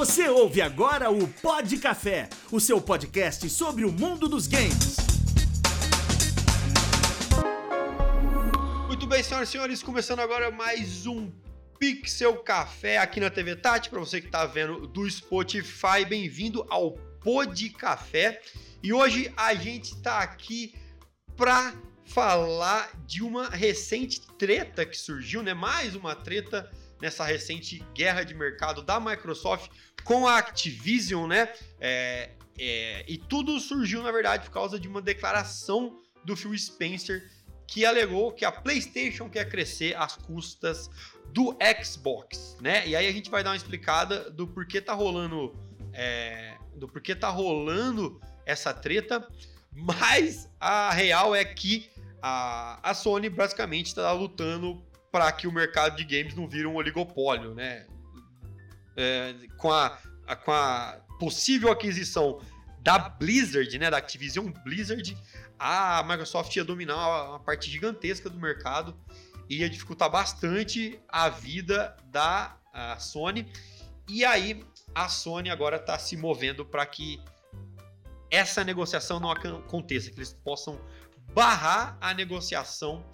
Você ouve agora o Pod Café, o seu podcast sobre o mundo dos games. Muito bem, senhoras e senhores, começando agora mais um Pixel Café aqui na TV Tati, para você que está vendo do Spotify, bem-vindo ao Pod Café. E hoje a gente está aqui para falar de uma recente treta que surgiu, né? Mais uma treta nessa recente guerra de mercado da Microsoft com a Activision, né? É, é, e tudo surgiu, na verdade, por causa de uma declaração do Phil Spencer que alegou que a PlayStation quer crescer às custas do Xbox, né? E aí a gente vai dar uma explicada do porquê tá rolando, é, do porquê tá rolando essa treta, mas a real é que a, a Sony basicamente está lutando para que o mercado de games não vire um oligopólio, né? É, com, a, a, com a possível aquisição da Blizzard, né, da Activision Blizzard, a Microsoft ia dominar uma parte gigantesca do mercado e ia dificultar bastante a vida da a Sony. E aí a Sony agora está se movendo para que essa negociação não aconteça, que eles possam barrar a negociação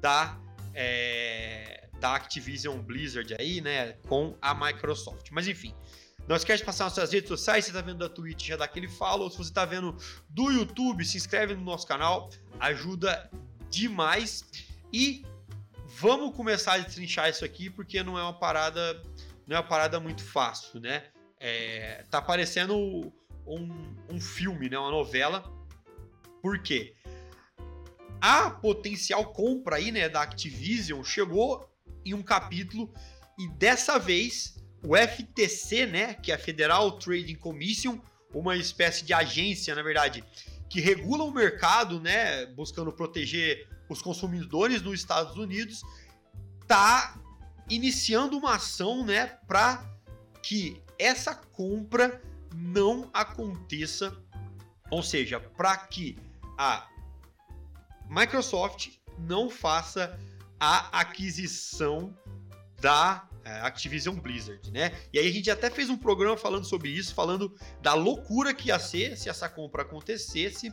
da é, da Activision Blizzard aí, né, com a Microsoft. Mas enfim, não esquece de passar nas suas redes sociais, se você tá vendo da Twitch, já dá aquele follow, se você tá vendo do YouTube, se inscreve no nosso canal, ajuda demais. E vamos começar a destrinchar isso aqui, porque não é uma parada, não é uma parada muito fácil, né? É, tá parecendo um, um filme, né, uma novela. Por quê? a potencial compra aí, né, da Activision chegou em um capítulo. E dessa vez o FTC, né, que é a Federal Trading Commission, uma espécie de agência, na verdade, que regula o mercado, né, buscando proteger os consumidores nos Estados Unidos, tá iniciando uma ação, né, para que essa compra não aconteça, ou seja, para que a Microsoft não faça a aquisição da é, Activision Blizzard, né? E aí a gente até fez um programa falando sobre isso, falando da loucura que ia ser se essa compra acontecesse.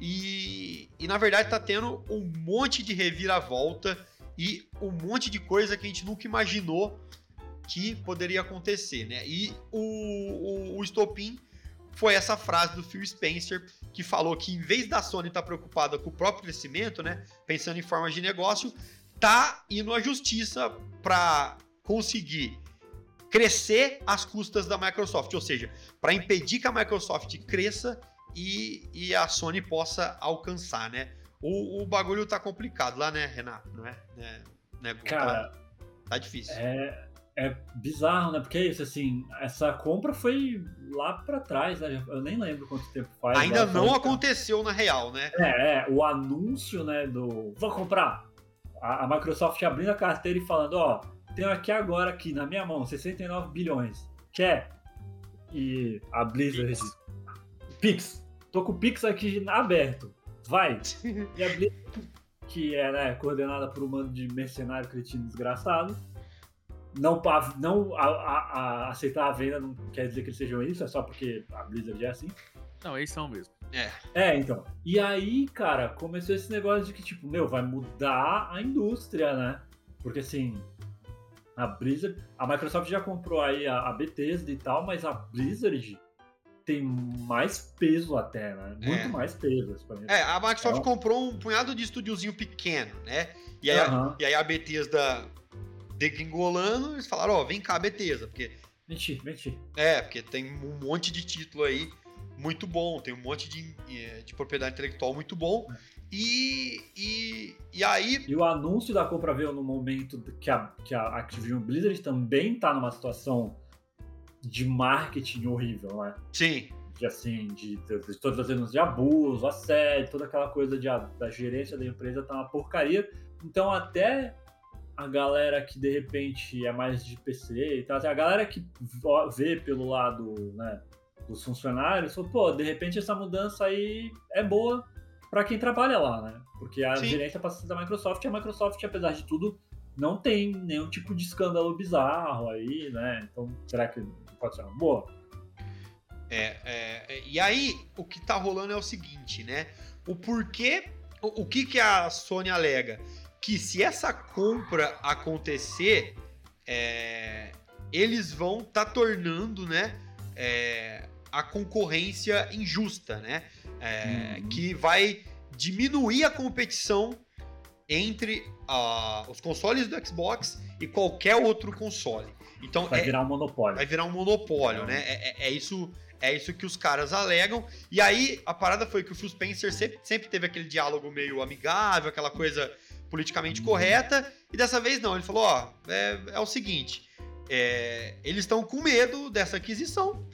E, e na verdade tá tendo um monte de reviravolta e um monte de coisa que a gente nunca imaginou que poderia acontecer, né? E o, o, o estopim foi essa frase do Phil Spencer, que falou que em vez da Sony estar tá preocupada com o próprio crescimento, né, pensando em formas de negócio, tá indo à justiça para conseguir crescer às custas da Microsoft, ou seja, para impedir que a Microsoft cresça e, e a Sony possa alcançar, né? O, o bagulho tá complicado lá, né, Renato? Não é? é né, Cara, tá, tá difícil. É, é bizarro, né? Porque é isso, assim, essa compra foi lá para trás, né? Eu nem lembro quanto tempo faz. Ainda não aconteceu na real, né? É, é, o anúncio, né, do vou comprar. A, a, Microsoft abrindo a carteira e falando, ó, tenho aqui agora, aqui na minha mão, 69 bilhões. Quer? E a Blizzard Pix. Pix. Tô com o Pix aqui aberto. Vai. E a Blizzard, que é né, coordenada por um mando de mercenário cretino desgraçado, não, não a, a, a aceitar a venda não quer dizer que eles sejam isso, é só porque a Blizzard é assim. Não, eles são mesmo. É. É, então. E aí, cara, começou esse negócio de que, tipo, meu, vai mudar a indústria, né? Porque assim, a Blizzard. A Microsoft já comprou aí a, a Bethesda e tal, mas a Blizzard tem mais peso até, né? Muito é. mais peso. É, a Microsoft é. comprou um punhado de estúdiozinho pequeno, né? E aí, uhum. a, e aí a Bethesda degringolando, eles falaram, ó, oh, vem cá, Bethesda, porque... Mentir, mentir. É, porque tem um monte de título aí muito bom, tem um monte de, eh, de propriedade intelectual muito bom, e, e, e aí... E o anúncio da compra veio no momento que a, que a Activision Blizzard também tá numa situação de marketing horrível, né? Sim. De, assim, de, de, de todas as denúncias de abuso, assédio, toda aquela coisa de, da gerência da empresa tá uma porcaria. Então até a galera que de repente é mais de PC e tal, assim, a galera que vê pelo lado né, dos funcionários, falou, pô, de repente essa mudança aí é boa para quem trabalha lá, né? Porque a Sim. gerência passa da Microsoft e a Microsoft, apesar de tudo, não tem nenhum tipo de escândalo bizarro aí, né? Então, será que pode ser uma boa. É, é, e aí, o que tá rolando é o seguinte, né? O porquê, o, o que que a Sony alega? Que se essa compra acontecer, é, eles vão tá tornando, né, é, a concorrência injusta, né? É, Uhum. Que vai diminuir a competição entre ah, os consoles do Xbox e qualquer outro console. Então, Vai é, virar um monopólio. vai virar um monopólio, né? É, é- é isso, é isso que os caras alegam. E aí, a parada foi que o Phil Spencer sempre, sempre teve aquele diálogo meio amigável, aquela coisa politicamente Uhum. correta. E dessa vez não, ele falou: ó, é, é o seguinte, é, eles estão com medo dessa aquisição.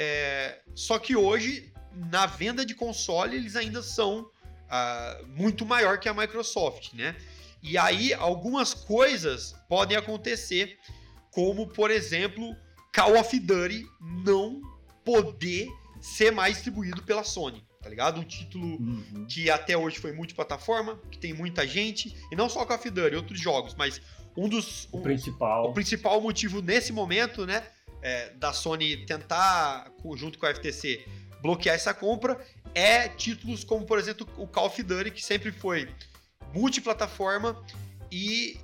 É, só que hoje, na venda de console, eles ainda são ah, muito maior que a Microsoft, né? E aí, algumas coisas podem acontecer, como, por exemplo, Call of Duty não poder ser mais distribuído pela Sony, tá ligado? Um título Uhum. que até hoje foi multiplataforma, que tem muita gente, e não só Call of Duty, outros jogos, mas um dos... O um- principal. o principal motivo nesse momento, né, é, da Sony tentar, junto com a FTC, bloquear essa compra, é títulos como, por exemplo, o Call of Duty, que sempre foi multiplataforma e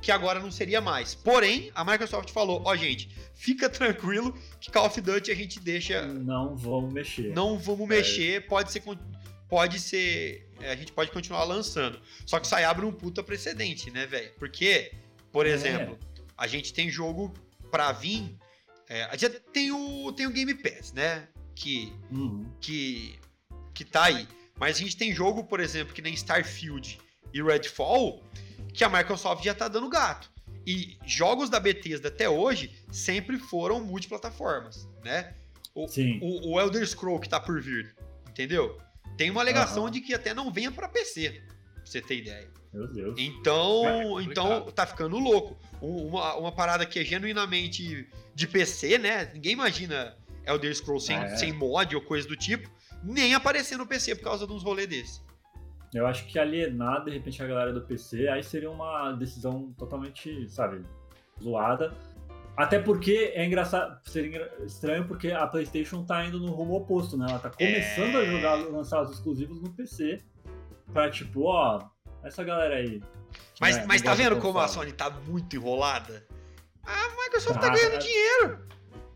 que agora não seria mais. Porém, a Microsoft falou, ó gente, fica tranquilo que Call of Duty a gente deixa, Não vamos mexer. não vamos mexer, pode ser, pode ser, é, a gente pode continuar lançando. Só que isso aí abre um puta precedente, né, velho? Porque, por É. exemplo, a gente tem jogo pra vir, é, tem o, tem o Game Pass, né? Que, Uhum. que, que tá aí. Mas a gente tem jogo, por exemplo, que nem Starfield e Redfall, que a Microsoft já tá dando gato. E jogos da Bethesda até hoje sempre foram multiplataformas, né? Sim. o, o Elder Scroll que tá por vir, entendeu? Tem uma alegação Aham. de que até não venha pra PC, pra você ter ideia. Meu Deus. Então, É, então tá ficando louco. Um- Uma, uma parada que é genuinamente de PC, né? Ninguém imagina Elder Scroll sem, É. sem mod ou coisa do tipo, nem aparecer no PC por causa de uns rolês desse. Eu acho que alienar, de repente, a galera do PC, aí seria uma decisão totalmente, sabe, zoada. Até porque é engraçado, seria estranho porque a PlayStation tá indo no rumo oposto, né? Ela tá começando É. a jogar, lançar os exclusivos no PC. Pra tipo, ó, essa galera aí. Mas, né, mas tá vendo como a. Sony tá muito enrolada? A Microsoft tá Tá, ganhando é. dinheiro.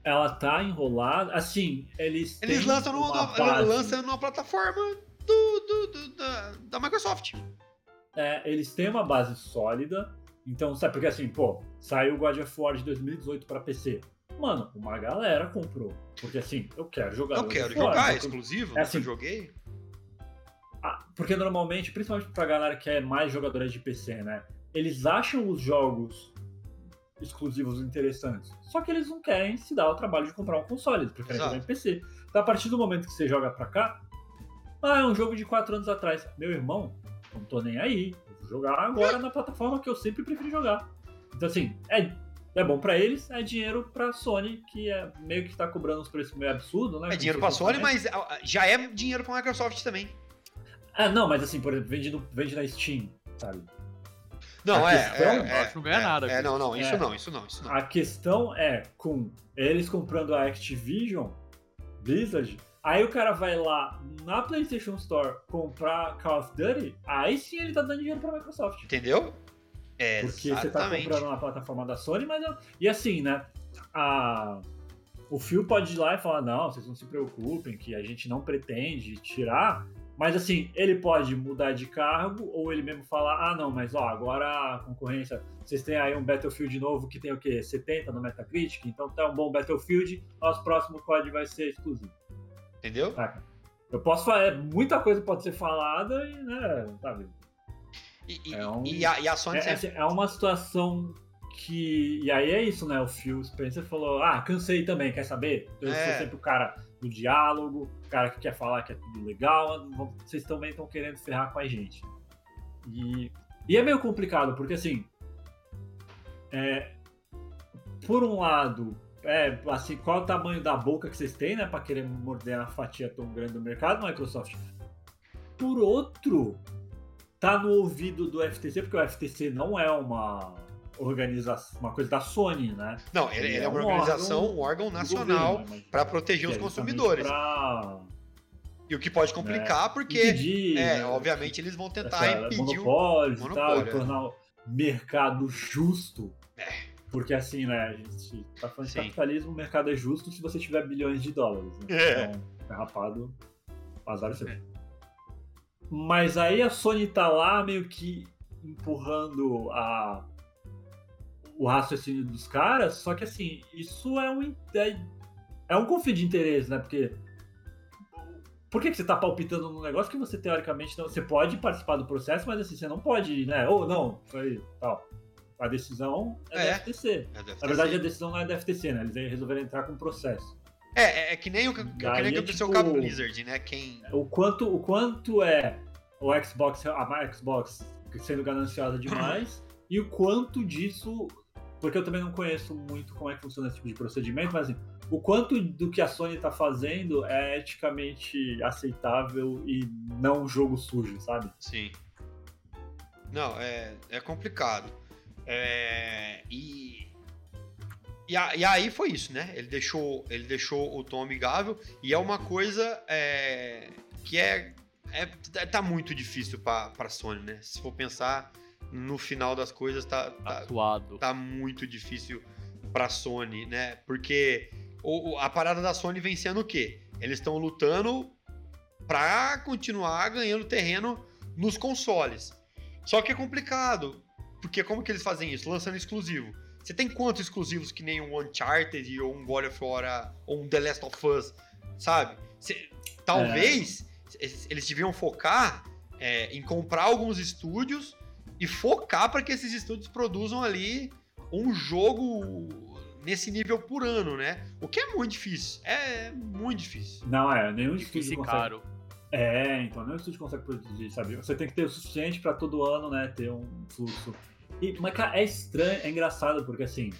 Ela tá enrolada. Assim, eles. Eles lançam numa, uma numa- base- lançam numa plataforma do, do- do- da, da Microsoft. É, eles têm uma base sólida. Então, sabe, porque assim, pô, saiu o God of War de 2018 pra PC. Mano, uma galera comprou. Porque assim, eu quero jogar. Eu quero jogar, é exclusivo, É assim, joguei. Porque normalmente, principalmente pra galera que é mais jogadora de PC, né? Eles acham os jogos exclusivos interessantes. Só que eles não querem se dar o trabalho de comprar um console, eles preferem Exato. jogar em PC. Então, a partir do momento que você joga pra cá, ah, é um jogo de 4 anos atrás. Meu irmão, não tô nem aí. Eu vou jogar agora na plataforma que eu sempre preferi jogar. Então, assim, é, é bom pra eles, é dinheiro pra Sony, que é meio que tá cobrando uns preços meio absurdos, né? É dinheiro pra Sony, mas ah, já é dinheiro pra Microsoft também. Ah, não, mas assim, por exemplo, vende, no, vende na Steam, sabe? Não, A é. questão- é, Eu acho que não ganha é, nada É, não, não, isso É. não, isso não, isso não. A questão é com eles comprando a Activision, Blizzard, aí o cara vai lá na PlayStation Store comprar Call of Duty, aí sim ele tá dando dinheiro pra Microsoft. Entendeu? É, Porque você tá exatamente. comprando na plataforma da Sony, mas. eu- E assim, né? A... O Phil pode ir lá e falar: não, vocês não se preocupem, que a gente não pretende tirar. Mas assim, ele pode mudar de cargo, ou ele mesmo falar: ah, não, mas ó, agora a concorrência. Vocês têm aí um Battlefield novo que tem o quê? 70 no Metacritic? Então tá um bom Battlefield, nosso próximo COD vai ser exclusivo. Entendeu? Saca? Eu posso falar, muita coisa pode ser falada e, né, sabe? E, e- É um- e a, e a Sony É, sempre. assim, é uma situação que. E aí é isso, né? O Phil Spencer falou: Ah, cansei também, quer saber? Eu É. sou sempre o cara do diálogo, o cara que quer falar que é tudo legal, vocês também estão querendo ferrar com a gente. E, e é meio complicado, porque assim. é, por um lado, é, assim, qual é o tamanho da boca que vocês têm, né, pra querer morder uma fatia tão grande do mercado, Microsoft? Por outro, tá no ouvido do FTC, porque o FTC não é uma organização, uma coisa da Sony, né? Não, ele, Ele é é uma um organização, órgão um órgão nacional mas- para proteger os é consumidores. pra E o que pode complicar, porque, impedir, é, né, obviamente, eles vão tentar essa impedir o. monopólios e tal, monopólio, e é. tornar o mercado justo. É. Porque assim, né, a gente tá falando de Sim. capitalismo, o mercado é justo se você tiver bilhões de dólares. Né? É. Então, garrapado, azar é seu. Mas aí a Sony tá lá meio que empurrando a o raciocínio dos caras, só que assim, isso é um é, é um conflito de interesse, né? Porque por que, que você tá palpitando num negócio que você teoricamente não. Você pode participar do processo, mas assim, você não pode, né? Ou não, isso aí, tal. A decisão é, É. da FTC. É, Na verdade, a decisão não é da FTC, né? Eles resolveram entrar com um processo. é, é, é que nem o que, que, Daí nem o que é aconteceu tipo- com a Blizzard, né? Quem. O quanto, o quanto é o Xbox, a Xbox sendo gananciosa demais e o quanto disso, porque eu também não conheço muito como é que funciona esse tipo de procedimento, mas assim, o quanto do que a Sony tá fazendo é eticamente aceitável e não jogo sujo, sabe? Sim. Não, é, é complicado. É, e, e, a- e aí foi isso, né? Ele deixou, ele deixou o tom amigável e é uma coisa é, que é, é tá muito difícil pra Sony, né? Se for pensar no final das coisas, tá, tá, tá muito difícil pra Sony, né? Porque o, a parada da Sony vem sendo o quê? Eles estão lutando pra continuar ganhando terreno nos consoles. Só que é complicado, porque como que eles fazem isso? Lançando exclusivo. Você tem quantos exclusivos que nem um Uncharted ou um God of War ou um The Last of Us, sabe? Cê- talvez eles- eles deviam focar é, em comprar alguns estúdios e focar para que esses estúdios produzam ali um jogo nesse nível por ano, né? O que é muito difícil. É muito difícil. Não é, nenhum Difícil estúdio consegue. caro. É, então nenhum estúdio consegue produzir, sabe? Você tem que ter o suficiente pra todo ano, né, ter um fluxo. E, mas, cara, é estranho, é engraçado, porque assim,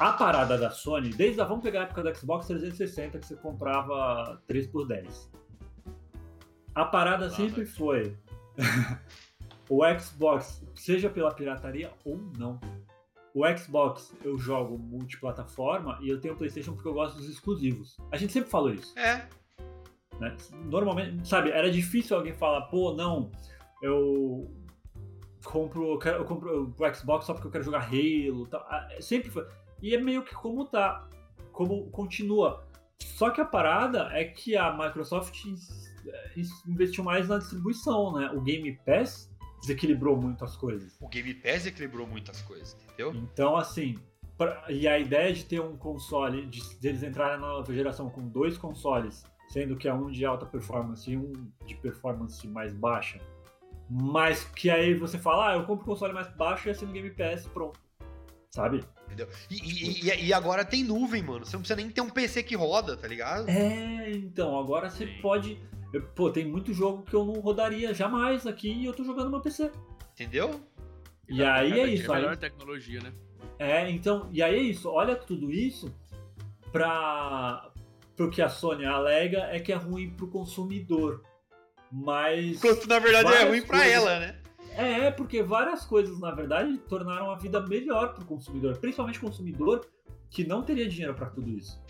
a parada da Sony, desde a, vamos pegar a época do Xbox 360 que você comprava 3 por 10. A parada Lá, sempre velho. foi o Xbox, seja pela pirataria ou não. O Xbox eu jogo multiplataforma e eu tenho o PlayStation porque eu gosto dos exclusivos. A gente sempre falou isso É, né? Normalmente, sabe, era difícil alguém falar, pô, não, eu compro, eu, quero, eu compro o Xbox só porque eu quero jogar Halo, tal. Ah, sempre foi. E é meio que como tá, como continua. Só que a parada é que a Microsoft ins- investiu mais na distribuição, né? O Game Pass desequilibrou muito as coisas. o Game Pass equilibrou muitas coisas, entendeu? Então, assim, pra- e a ideia de ter um console, de, de eles entrarem na nova geração com dois consoles, sendo que é um de alta performance e um de performance mais baixa, mas que aí você fala, ah, eu compro o console mais baixo e assino o Game Pass, pronto. Sabe? Entendeu? E, e- e- e agora tem nuvem, mano. Você não precisa nem ter um PC que roda, tá ligado? É, então, agora você pode. Eu- Pô, tem muito jogo que eu não rodaria jamais aqui e eu tô jogando no meu PC. Entendeu? E aí é isso, aí- melhor tecnologia, né? É, então, e aí é isso, olha tudo isso pra pro que a Sony alega é que é ruim pro consumidor. Mas Enquanto na verdade é ruim pra coisas. ela, né? é, é porque várias coisas na verdade tornaram a vida melhor pro consumidor, principalmente o consumidor que não teria dinheiro pra tudo isso.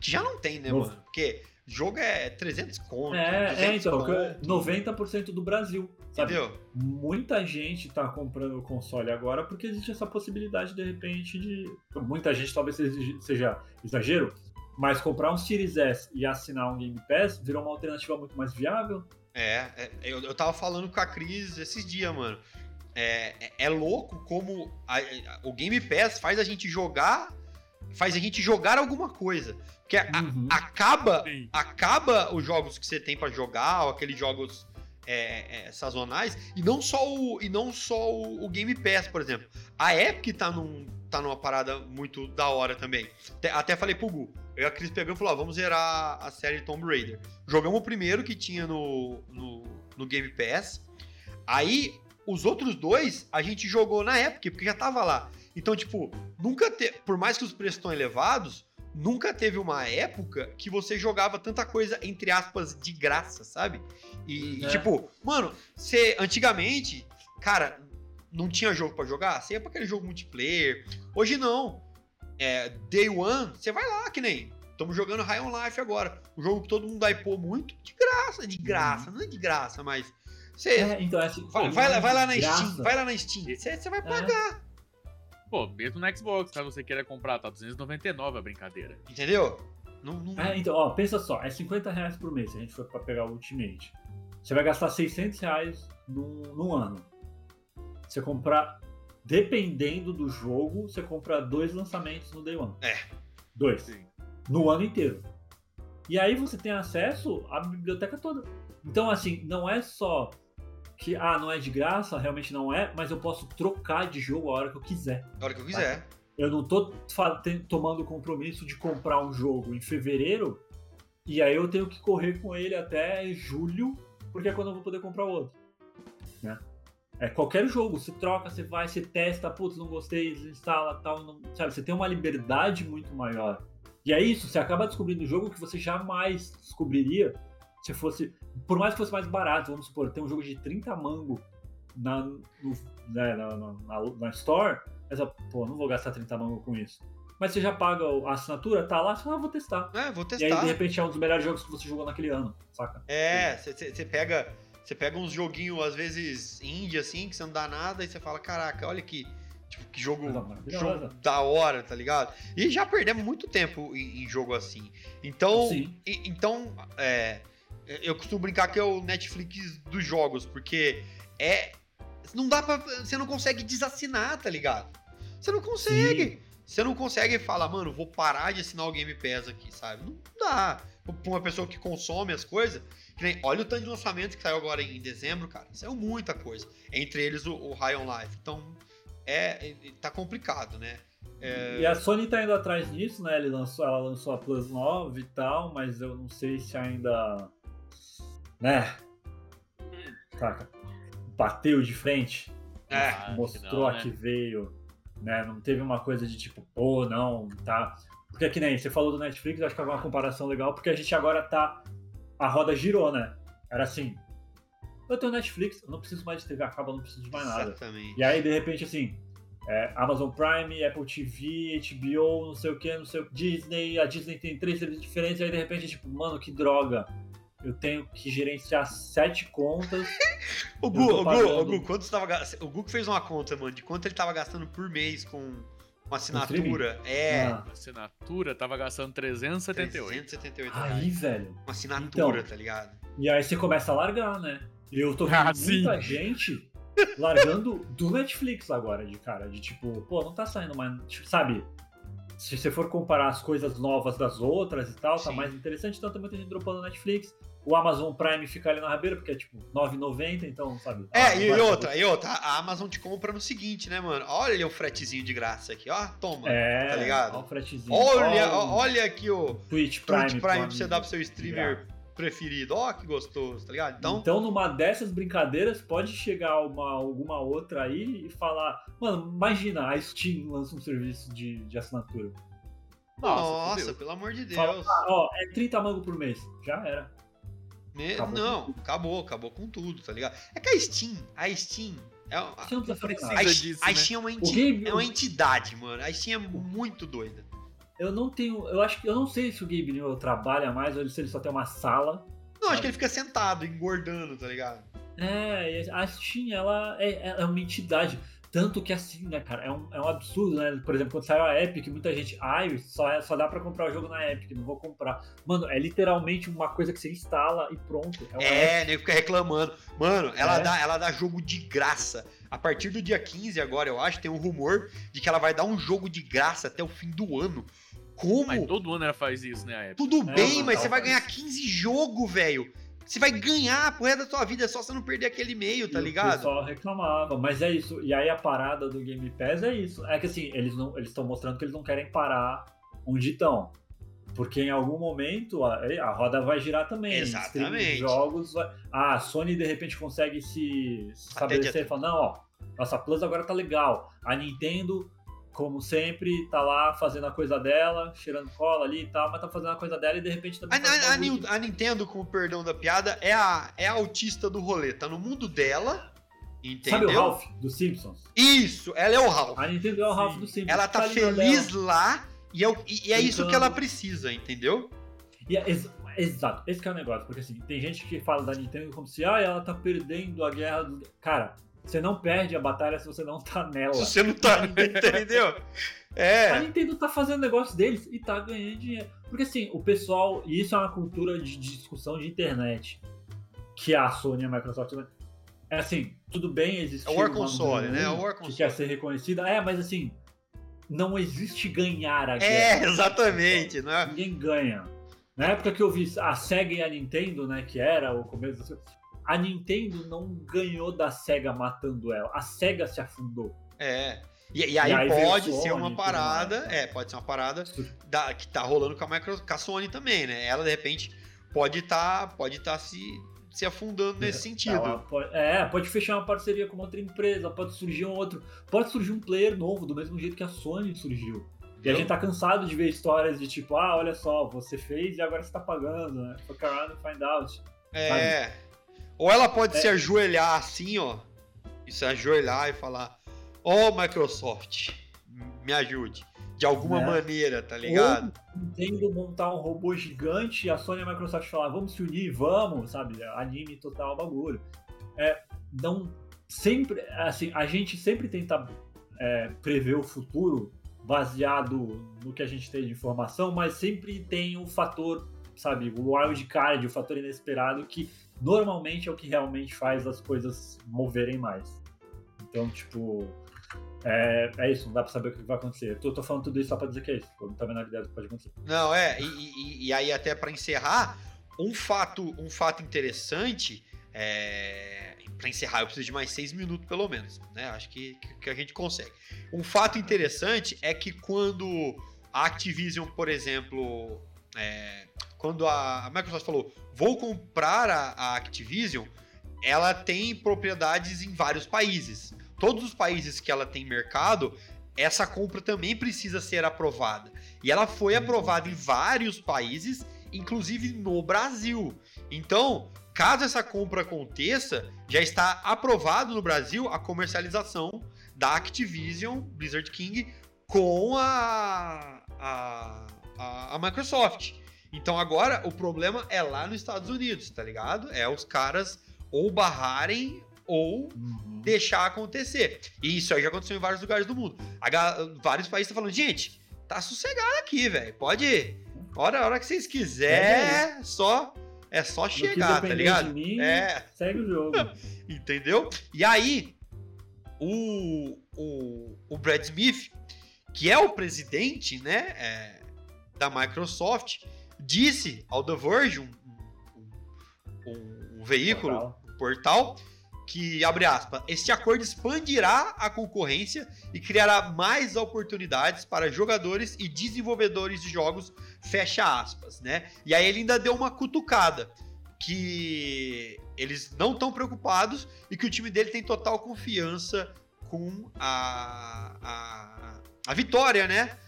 Que já não tem, né, No- mano? Porque jogo é 300 conto. É, 200 é então, conto, 90% do Brasil, sabe? Entendeu? Muita gente tá comprando o console agora porque existe essa possibilidade, de repente, de. Muita gente talvez seja- seja exagero, mas comprar um Series S e assinar um Game Pass virou uma alternativa muito mais viável. É, é, eu, eu tava falando com a Cris esses dias, mano. É, é, é louco como a- a- o Game Pass faz a gente jogar, faz a gente jogar alguma coisa. Porque a- Uhum. acaba, Sim. acaba os jogos que você tem pra jogar, ou aqueles jogos é, é, sazonais, e não só o, e não só o, o Game Pass, por exemplo. A Epic tá, num, tá numa parada muito da hora também. Até, até falei pro Gu, eu e a Cris pegamos e falou, ó, vamos zerar a série Tomb Raider. Jogamos o primeiro que tinha no, no, no Game Pass, aí os outros dois a gente jogou na Epic, porque já tava lá. Então, tipo, nunca te... por mais que os preços estão elevados, nunca teve uma época que você jogava tanta coisa, entre aspas, de graça, sabe? E, É. tipo, mano, você antigamente, cara, não tinha jogo pra jogar, você ia pra aquele jogo multiplayer. Hoje não. É, day one, você vai lá, que nem. Estamos jogando High on Life agora. Um jogo que todo mundo hypou muito. De graça, de graça. Não é de graça, mas. Você. É, então, é assim, vai, vai lá, vai lá na graça. Steam. Vai lá na Steam. Você, você vai pagar. Pô, mesmo no Xbox, caso você queira comprar, tá 299 a brincadeira. Entendeu? Não, não- É, então, ó, pensa só, é 50 reais por mês se a gente for pra pegar o Ultimate. Você vai gastar 600 reais no, no ano. Você comprar, dependendo do jogo, você compra dois lançamentos no Day One. É. Dois. Sim. No ano inteiro. E aí você tem acesso à biblioteca toda. Então, assim, não é só que, ah, não é de graça, realmente não é, mas eu posso trocar de jogo a hora que eu quiser. Na hora que eu quiser. Eu não tô tomando o compromisso de comprar um jogo em fevereiro e aí eu tenho que correr com ele até julho, porque é quando eu vou poder comprar outro. Né? É qualquer jogo, você troca, você vai, você testa, putz, não gostei, desinstala, tal, não- sabe? Você tem uma liberdade muito maior. E é isso, você acaba descobrindo um jogo que você jamais descobriria se fosse, por mais que fosse mais barato, vamos supor, tem um jogo de 30 mango na, no- né, na, na, na- na Store, mas, pô, não vou gastar 30 mango com isso. Mas você já paga a assinatura, tá lá, você fala, ah, vou testar. É, vou E aí, testar. de repente, é um dos melhores jogos que você jogou naquele ano, saca? É, você pega. Você pega uns joguinhos, às vezes, indie, assim, que você não dá nada, e você fala, caraca, olha que. Tipo, que jogo, jogo da hora, tá ligado? E já perdemos muito tempo em, em jogo assim. Então, e- então é, eu costumo brincar que é o Netflix dos jogos, porque é. Não dá pra. Você não consegue desassinar, tá ligado? Você não consegue. Você não consegue falar, mano, vou parar de assinar o Game Pass aqui, sabe? Não dá. Pra uma pessoa que consome as coisas. Nem, olha o tanto de lançamento que saiu agora em dezembro, cara. Saiu muita coisa. Entre eles o, o High on Life. Então, é, é- tá complicado, né? É, E a Sony tá indo atrás disso, né? Ele lançou, ela lançou a Plus 9 e tal, mas eu não sei se ainda. Né? Saca? Bateu de frente, é, Ah, que mostrou não, a né? que veio, né? Não teve uma coisa de tipo, pô, não, tá. Porque que nem você falou do Netflix, eu acho que é uma comparação legal, porque a gente agora tá. A roda girou, né? Era assim. Eu tenho Netflix, eu não preciso mais de TV a cabo, eu não preciso de mais nada. exatamente. E aí, de repente, assim, é, Amazon Prime, Apple TV, HBO, não sei o que, não sei o que, Disney, a Disney tem três serviços diferentes, aí de repente, tipo, mano, que droga. Eu tenho que gerenciar sete contas. O Gu, o Gu, o Gu, quanto você tava gastando? O Gu que fez uma conta, mano, de quanto ele tava gastando por mês com uma assinatura. É. Ah, Assinatura tava gastando 378. 378 aí, velho. Uma assinatura, Então. tá ligado? E aí você começa a largar, né? E eu tô vendo Ah, sim. muita gente largando do Netflix agora, de cara, de tipo, pô, não tá saindo mais, tipo, sabe? Se você for comparar as coisas novas das outras e tal, tá Sim. mais interessante, então tem muita gente dropando Netflix. O Amazon Prime fica ali na rabeira, porque é tipo 9,90, então, sabe? É, Ah, e, outra, e outra, a Amazon te compra no seguinte, né, mano? Olha ali o fretezinho de graça aqui, ó. Toma. É, tá ligado? ó o fretezinho. Olha, ó olha aqui o Twitch Prime. Twitch Prime pra você dar pro seu streamer preferido. Ó, que gostoso, tá ligado? Então, Então, numa dessas brincadeiras, pode chegar uma, alguma outra aí e falar. Mano, imagina, a Steam lança um serviço de, de assinatura. nossa, fudeu. pelo amor de Fala, Deus. ah, ó, é 30 mango por mês. Já era. Me- acabou Não, acabou, acabou com tudo, tá ligado? É que a Steam, a Steam. É, uma- a, nada. Precisa disso, a né? Steam é uma, enti- Gabe- é uma entidade, mano. A Steam é muito doida. Eu não tenho. Eu acho que. Eu não sei se o Gabe Newell trabalha mais ou se ele só tem uma sala. Não, acho que ele fica sentado, engordando, tá ligado? É, a Steam, ela é, é uma entidade. Tanto que assim, né, cara, é um, é um absurdo, né? Por exemplo, quando saiu a Epic, muita gente, ai, só, é- só dá pra comprar o jogo na Epic, não vou comprar. Mano, é literalmente uma coisa que você instala e pronto. É, É, nego fica reclamando. Mano, ela, É. dá, ela dá jogo de graça. A partir do dia 15 agora, eu acho, tem um rumor de que ela vai dar um jogo de graça até o fim do ano. Como? Mas todo ano ela faz isso, né. Tudo É, bem, mas você vai ganhar 15 jogo, velho. Você vai ganhar pro resto da sua vida, é só você não perder aquele e-mail, tá E O ligado? pessoal reclamava, mas é isso. E aí a parada do Game Pass é isso. É que assim, eles não, eles estão mostrando que eles não querem parar onde estão. Porque em algum momento a, a roda vai girar também. Exatamente. Jogos vai- Ah, a Sony de repente consegue se estabelecer e falar, não, ó, nossa Plus agora tá legal. A Nintendo, como sempre, tá lá fazendo a coisa dela, cheirando cola ali e tal, mas tá fazendo a coisa dela e de repente A, também. a- a bagulho Nin- a Nintendo, com o perdão da piada, é a, é a autista do rolê. Tá no mundo dela Entendeu? Sabe o Ralph dos Simpsons? Isso, ela é o Ralph. A Nintendo é o Ralph dos Simpsons. Ela tá na feliz dela. lá e é, o- e- e é isso que ela precisa, entendeu? E é ex- exato, esse é o negócio, porque assim, tem gente que fala da Nintendo como se, ah, ela tá perdendo a guerra do. Cara, você não perde a batalha se você não tá nela. Se você não tá, entendeu? A É, Nintendo tá fazendo negócio deles e tá ganhando dinheiro. Porque assim, o pessoal, e isso é uma cultura de discussão de internet, que a Sony e a Microsoft. É assim, tudo bem existir. É o War Console, né? É o War Que Console. quer ser reconhecida. É, mas assim, não existe ganhar a é, guerra. exatamente, né? Ninguém ganha. Na época que eu vi a Sega e a Nintendo, né, que era o começo das a Nintendo não ganhou da Sega matando ela. A Sega se afundou. É. E, e aí, E aí pode ser uma parada, é, pode ser uma parada da- que tá rolando com a, Micro, com a Sony também, né? Ela, de repente, pode estar pode tá se, se afundando nesse sentido. Ela pode, é, pode fechar uma parceria com outra empresa, pode surgir um outro. Pode surgir um player novo, do mesmo jeito que a Sony surgiu. E a gente tá cansado de ver histórias de tipo, ah, olha só, você fez e agora você tá pagando, né? Fuck around and find out. É. Ou ela pode É. se ajoelhar assim, ó. E se ajoelhar e falar: Ó, Microsoft, me ajude. De alguma Né? maneira, tá ligado? Ou Nintendo montar um robô gigante e a Sony e a Microsoft falar, vamos se unir, vamos, sabe? Anime total bagulho. É, não sempre, assim, a gente sempre tenta é, prever o futuro baseado no que a gente tem de informação, mas sempre tem um fator, sabe, o wild card, o fator inesperado que normalmente é o que realmente faz as coisas moverem mais. Então, tipo, é, é isso, não dá pra saber o que vai acontecer. Eu tô, tô falando tudo isso só pra dizer que é isso. Eu não tô vendo a ideia do que pode acontecer. Não, é. E, e- e aí, até pra encerrar, um fato, um fato interessante. É... Pra encerrar, eu preciso de mais seis minutos, pelo menos. Né? Acho que- que a gente consegue. Um fato interessante é que quando a Activision, por exemplo. é, Quando a Microsoft falou, vou comprar a, a Activision, ela tem propriedades em vários países. Todos os países que ela tem mercado, essa compra também precisa ser aprovada. E ela foi aprovada em vários países, inclusive no Brasil. Então, caso essa compra aconteça, já está aprovado no Brasil a comercialização da Activision Blizzard King com a, a, a, a Microsoft. Então agora o problema é lá nos Estados Unidos, tá ligado? É os caras ou barrarem ou deixar acontecer. E isso aí já aconteceu em vários lugares do mundo. Vários países estão falando, gente, tá sossegado aqui, velho. Pode ir. Hora, hora que vocês quiserem, só, é só Do que chegar, tá ligado? mim, É, segue o jogo. entendeu? E aí, o, o, o Brad Smith, que é o presidente, né, é, da Microsoft, disse ao The Verge, um, um- um- um veículo, Portal. um portal, que, abre aspas, este acordo expandirá a concorrência e criará mais oportunidades para jogadores e desenvolvedores de jogos, fecha aspas, né? E aí ele ainda deu uma cutucada, que eles não estão preocupados e que o time dele tem total confiança com a, a, a vitória, né?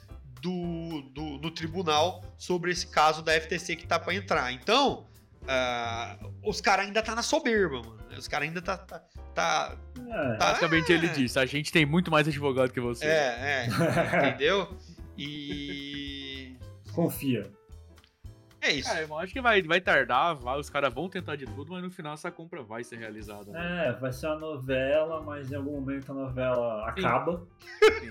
Do, do, do tribunal sobre esse caso da FTC que tá para entrar. Então, ah, os caras ainda tá na soberba, mano. Os caras ainda tá, tá, tá, É. tá- Basicamente ele disse, a gente tem muito mais advogado que você. É, é, entendeu? E Confia. é isso. Cara, eu acho que vai, vai tardar, vai, os caras vão tentar de tudo, mas no final essa compra vai ser realizada. né? É, vai ser uma novela, mas em algum momento a novela acaba. Sim.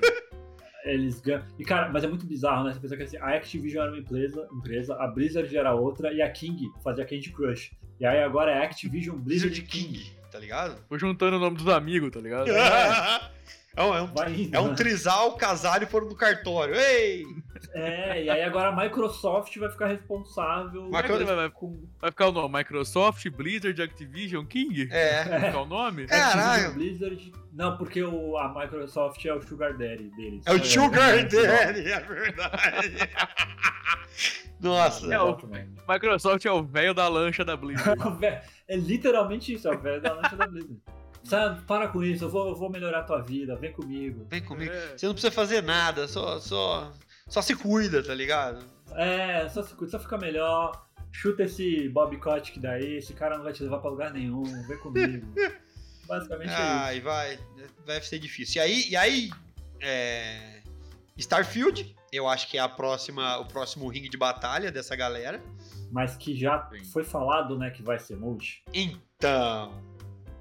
Eles ganham. E cara, mas é muito bizarro, né? Você pensa que assim, a Activision era uma empresa, empresa, a Blizzard era outra e a King fazia Candy Crush. E aí agora é Activision Blizzard King. King, tá ligado? Vou juntando o nome dos amigos, tá ligado? É um, é um, Vai indo, é um né? trisal, casaram e foram no cartório. Ei! É, e aí agora a Microsoft vai ficar responsável Vai, com vai ficar o nome Microsoft, Blizzard, Activision, King? É. Vai ficar o nome? Caralho. Activision Blizzard. Não, porque o, a Microsoft é o Sugar Daddy deles. É o Sugar Daddy, é verdade. Nossa. É o- Exatamente. Microsoft é o velho da lancha da Blizzard. O É literalmente isso, é o velho da lancha da Blizzard. Sabe, para com isso, eu vou, eu vou melhorar a tua vida, vem comigo. Vem comigo. É. Você não precisa fazer nada, só, só, só se cuida, tá ligado? É, só, se cuida, só fica melhor. Chuta esse Bob Kotick daí, esse cara não vai te levar pra lugar nenhum, vem comigo. Basicamente é Ai, isso. vai. Vai ser difícil. E aí, e aí é, Starfield, eu acho que é a próxima, o próximo ringue de batalha dessa galera. Mas que já Sim. foi falado, né, que vai ser multi. Então,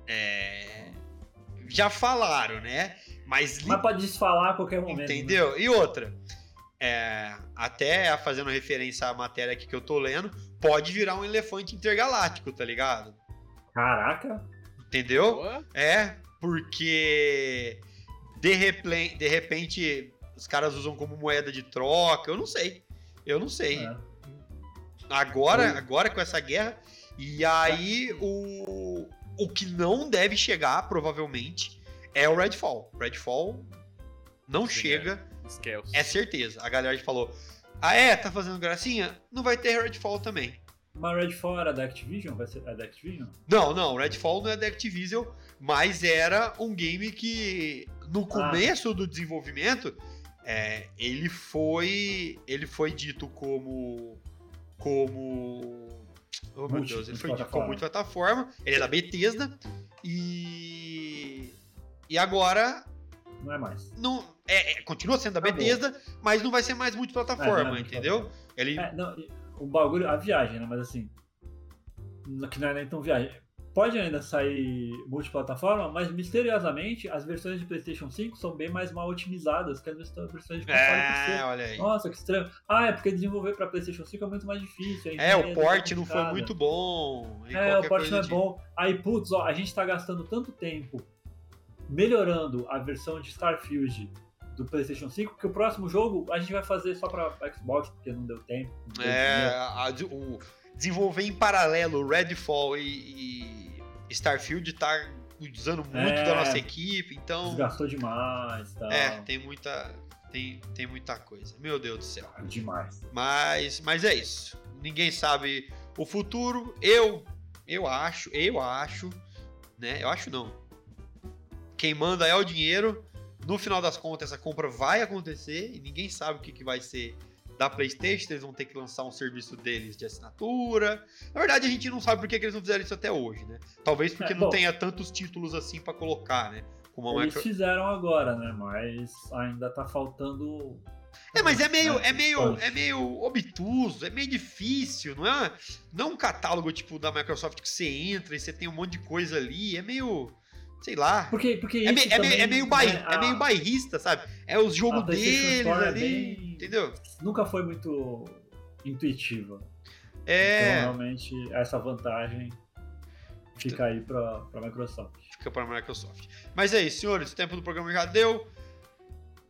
é, já falaram, né? Mas, li- Mas pode desfalar a qualquer momento. né? entendeu? E outra, é, até fazendo referência à matéria aqui que eu tô lendo, pode virar um elefante intergaláctico, tá ligado? Caraca. Entendeu? Boa. É, porque de, replen- de repente os caras usam como moeda de troca, eu não sei. Eu não sei. É. Agora, Oi. agora com essa guerra. E aí o, o que não deve chegar, provavelmente, é o Redfall. Redfall não Sim, chega, Esquece. é certeza. A galera já falou. Ah é? Tá fazendo gracinha? Não vai ter Redfall também. Mas Redfall era da Activision? Vai ser é da Activision? Não, não, Redfall não é da Activision, mas era um game que no começo do desenvolvimento é, ele foi ele foi dito como como oh meu Deus, ele foi dito como multiplataforma, ele é da Bethesda e e agora Não é mais. não é, é, continua sendo da Acabou. Bethesda, mas não vai ser mais É, multiplataforma, é entendeu? multiplataforma. Ele É, não, o bagulho, a viagem, né? Mas assim. Que não é nem tão viagem. Pode ainda sair multiplataforma, mas misteriosamente as versões de PlayStation 5 são bem mais mal otimizadas que as versões de console é, olha aí. Nossa, que estranho. Ah, é porque desenvolver pra PlayStation 5 é muito mais difícil. É, o é não foi muito bom. É, o coisa não é bom. Aí, putz, ó, a gente tá gastando tanto tempo melhorando a versão de Starfield do PlayStation 5 que o próximo jogo a gente vai fazer só pra Xbox, porque não deu tempo. não deu É, a- o, desenvolver em paralelo Redfall e, e Starfield tá usando muito É. da nossa equipe, então Desgastou demais, tá? é, tem muita tem, tem muita coisa. Meu Deus do céu. Demais. Mas mas é isso. Ninguém sabe o futuro. Eu eu acho, eu acho, né? Eu acho não. Quem manda é o dinheiro. No final das contas, essa compra vai acontecer e ninguém sabe o que, que vai ser da PlayStation. Eles vão ter que lançar um serviço deles de assinatura. Na verdade, a gente não sabe por que, que eles não fizeram isso até hoje, né? Talvez porque É, não bom. tenha tantos títulos assim pra colocar, né? Como a Eles Micro... fizeram agora, né? Mas ainda tá faltando. É, mas é meio, né, é meio, é meio obtuso, é meio difícil, não é, não é um catálogo tipo da Microsoft que você entra e você tem um monte de coisa ali, é meio, sei lá. Porque, porque É, meio, é, meio, também, é, meio bairri- né, é meio a- bairrista, sabe? É os jogos a PlayStation deles é ali, bem- entendeu? Nunca foi muito intuitiva. Então, É, realmente, essa vantagem fica aí pra, pra Microsoft. fica para a Microsoft. Mas é isso, senhores, o tempo do programa já deu.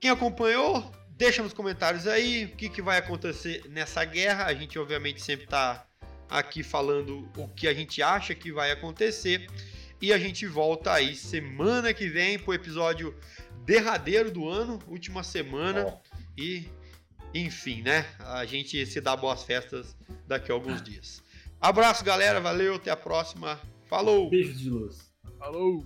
Quem acompanhou, deixa nos comentários aí o que, que vai acontecer nessa guerra. A gente, obviamente, sempre tá aqui falando o que a gente acha que vai acontecer. E a gente volta aí semana que vem pro episódio derradeiro do ano, última semana. Ó, E, enfim, né? A gente se dá boas festas daqui a alguns dias. Abraço, galera. Valeu. Até a próxima. Falou! beijos de luz. Falou!